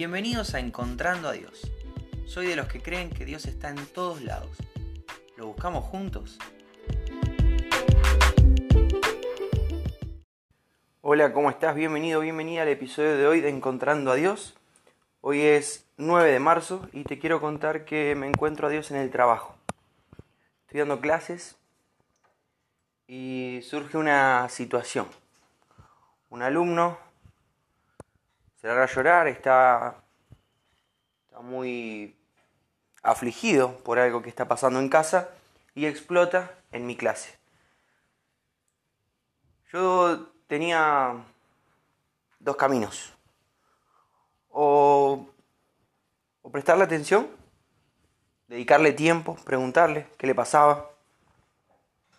Bienvenidos a Encontrando a Dios. Soy de los que creen que Dios está en todos lados. ¿Lo buscamos juntos? Hola, ¿cómo estás? Bienvenido, bienvenida al episodio de hoy de Encontrando a Dios. Hoy es 9 de marzo y te quiero contar que me encuentro a Dios en el trabajo. Estoy dando clases y surge una situación. Un alumno se larga a llorar, está, está muy afligido por algo que está pasando en casa y explota en mi clase. Yo tenía dos caminos. O, o prestarle atención, dedicarle tiempo, preguntarle qué le pasaba,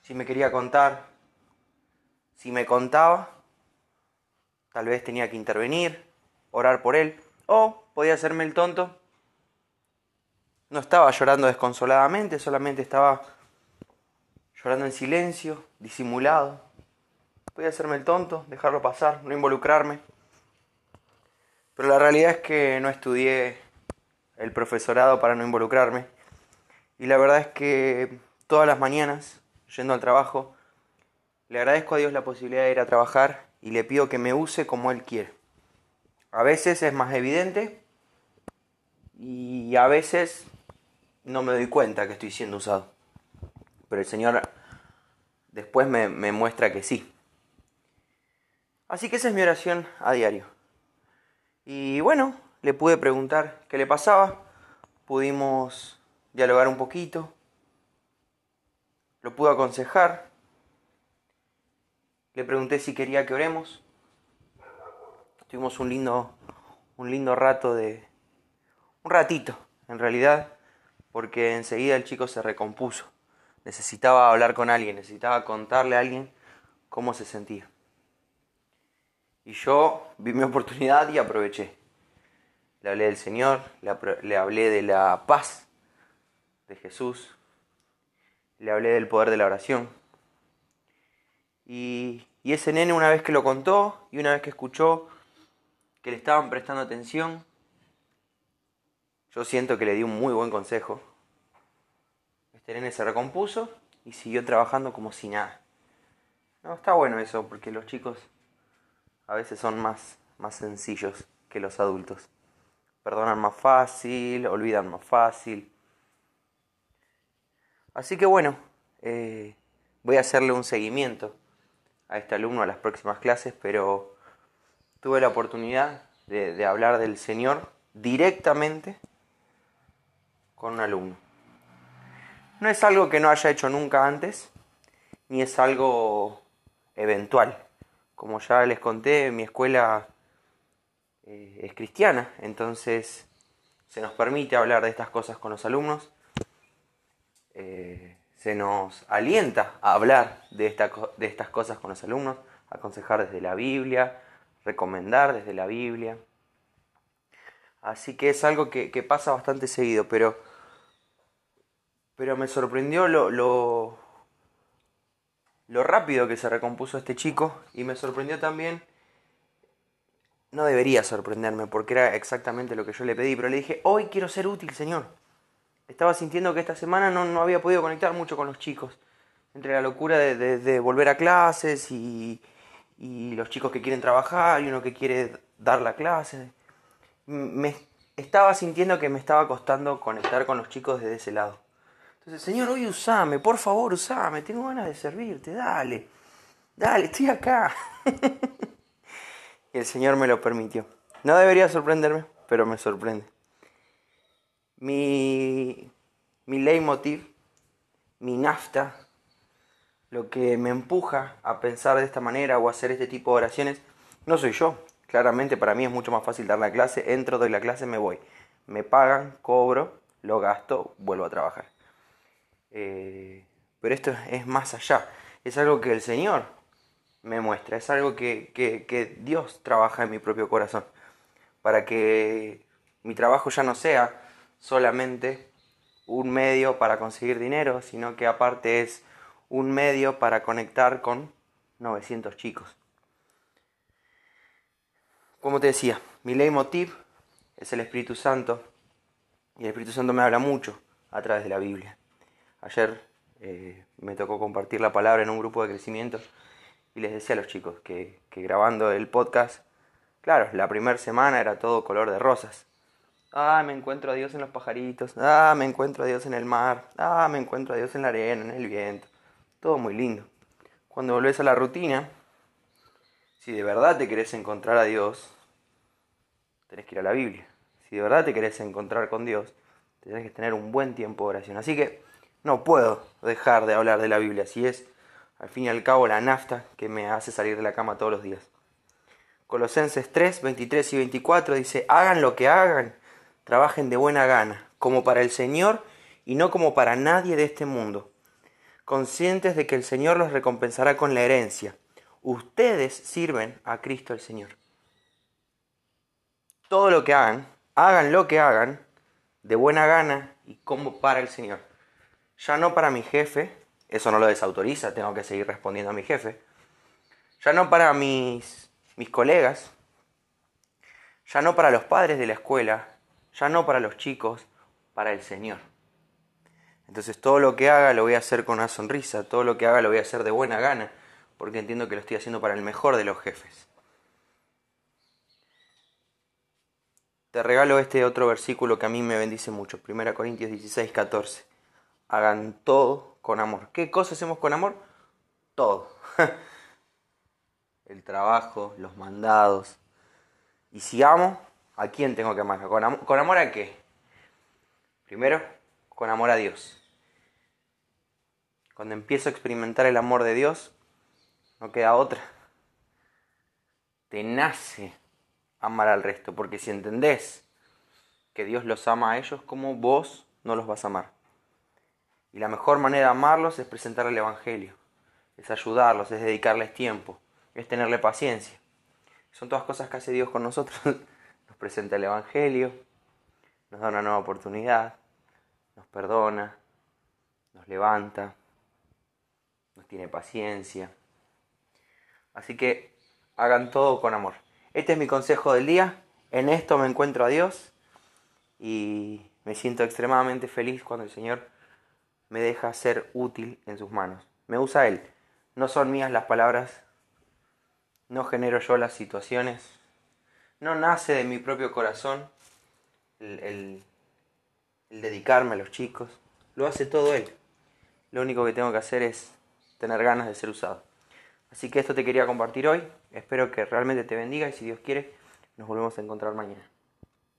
si me quería contar, si me contaba, tal vez tenía que intervenir, orar por él, o podía hacerme el tonto. No estaba llorando desconsoladamente, solamente estaba llorando en silencio, disimulado. Podía hacerme el tonto, dejarlo pasar, no involucrarme. Pero la realidad es que no estudié el profesorado para no involucrarme. Y la verdad es que todas las mañanas, yendo al trabajo, le agradezco a Dios la posibilidad de ir a trabajar y le pido que me use como Él quiere. A veces es más evidente y a veces no me doy cuenta que estoy siendo usado. Pero el Señor después me, muestra que sí. Así que esa es mi oración a diario. Y bueno, le pude preguntar qué le pasaba, pudimos dialogar un poquito, lo pude aconsejar, le pregunté si quería que oremos Tuvimos un lindo, un lindo rato de... Un ratito, en realidad, porque enseguida el chico se recompuso. Necesitaba hablar con alguien, necesitaba contarle a alguien cómo se sentía. Y yo vi mi oportunidad y aproveché. Le hablé del Señor, le, hablé de la paz de Jesús, le hablé del poder de la oración. Y, y ese nene una vez que lo contó y una vez que escuchó que le estaban prestando atención. Yo siento que le di un muy buen consejo. Este nene se recompuso y siguió trabajando como si nada. No, está bueno eso, porque los chicos a veces son más, más sencillos que los adultos. Perdonan más fácil, olvidan más fácil. Así que bueno, eh, voy a hacerle un seguimiento a este alumno a las próximas clases, pero tuve la oportunidad de, hablar del Señor directamente con un alumno. No es algo que no haya hecho nunca antes, ni es algo eventual. Como ya les conté, mi escuela eh, es cristiana, entonces se nos permite hablar de estas cosas con los alumnos. Eh, se nos alienta a hablar de, de estas cosas con los alumnos, aconsejar desde la Biblia, recomendar desde la Biblia. Así que es algo que, pasa bastante seguido, pero, pero me sorprendió lo, lo, lo rápido que se recompuso este chico y me sorprendió también, no debería sorprenderme porque era exactamente lo que yo le pedí, pero le dije, hoy quiero ser útil, Señor. Estaba sintiendo que esta semana no, no había podido conectar mucho con los chicos, entre la locura de volver a clases y, y los chicos que quieren trabajar y uno que quiere dar la clase. Me estaba sintiendo que me estaba costando conectar con los chicos desde ese lado. Entonces, Señor, hoy usame, por favor, usame, tengo ganas de servirte, dale, dale, estoy acá. y el Señor me lo permitió. No debería sorprenderme, pero me sorprende. Mi, mi leitmotiv, mi nafta, lo que me empuja a pensar de esta manera o a hacer este tipo de oraciones no soy yo. Claramente para mí es mucho más fácil dar la clase, entro, doy la clase, me voy. Me pagan, cobro, lo gasto, vuelvo a trabajar. Eh, pero esto es más allá. Es algo que el Señor me muestra. Es algo que, que Dios trabaja en mi propio corazón. Para que mi trabajo ya no sea solamente un medio para conseguir dinero, sino que aparte es un medio para conectar con 900 chicos. Como te decía, mi leitmotiv es el Espíritu Santo y el Espíritu Santo me habla mucho a través de la Biblia. Ayer eh, me tocó compartir la palabra en un grupo de crecimiento y les decía a los chicos que, que grabando el podcast, claro, la primera semana era todo color de rosas. Ah, me encuentro a Dios en los pajaritos. Ah, me encuentro a Dios en el mar. Ah, me encuentro a Dios en la arena, en el viento. Todo muy lindo. Cuando volvés a la rutina, si de verdad te querés encontrar a Dios, tenés que ir a la Biblia. Si de verdad te querés encontrar con Dios, tenés que tener un buen tiempo de oración. Así que no puedo dejar de hablar de la Biblia, si es al fin y al cabo la nafta que me hace salir de la cama todos los días. Colosenses 3, 23 y 24 dice, hagan lo que hagan, trabajen de buena gana, como para el Señor y no como para nadie de este mundo, conscientes de que el Señor los recompensará con la herencia ustedes sirven a Cristo el Señor. Todo lo que hagan, hagan lo que hagan, de buena gana y como para el Señor. Ya no para mi jefe, eso no lo desautoriza, tengo que seguir respondiendo a mi jefe. Ya no para mis, mis colegas, ya no para los padres de la escuela, ya no para los chicos, para el Señor. Entonces todo lo que haga lo voy a hacer con una sonrisa, todo lo que haga lo voy a hacer de buena gana, porque entiendo que lo estoy haciendo para el mejor de los jefes. Te regalo este otro versículo que a mí me bendice mucho, 1 Corintios 16, 14. Hagan todo con amor. ¿Qué cosa hacemos con amor? Todo. el trabajo, los mandados. Y si amo, ¿a quién tengo que amar? ¿Con, ¿Con amor a qué? Primero, con amor a Dios. Cuando empiezo a experimentar el amor de Dios, no queda otra. Te nace amar al resto, porque si entendés que Dios los ama a ellos, como vos no los vas a amar? Y la mejor manera de amarlos es presentar el Evangelio, es ayudarlos, es dedicarles tiempo, es tenerle paciencia. Son todas cosas que hace Dios con nosotros. Nos presenta el Evangelio, nos da una nueva oportunidad, nos perdona, nos levanta, nos tiene paciencia. Así que hagan todo con amor. Este es mi consejo del día. En esto me encuentro a Dios y me siento extremadamente feliz cuando el Señor me deja ser útil en sus manos. Me usa Él. No son mías las palabras. No genero yo las situaciones. No nace de mi propio corazón el, el dedicarme a los chicos. Lo hace todo Él. Lo único que tengo que hacer es tener ganas de ser usado. Así que esto te quería compartir hoy. Espero que realmente te bendiga y si Dios quiere, nos volvemos a encontrar mañana.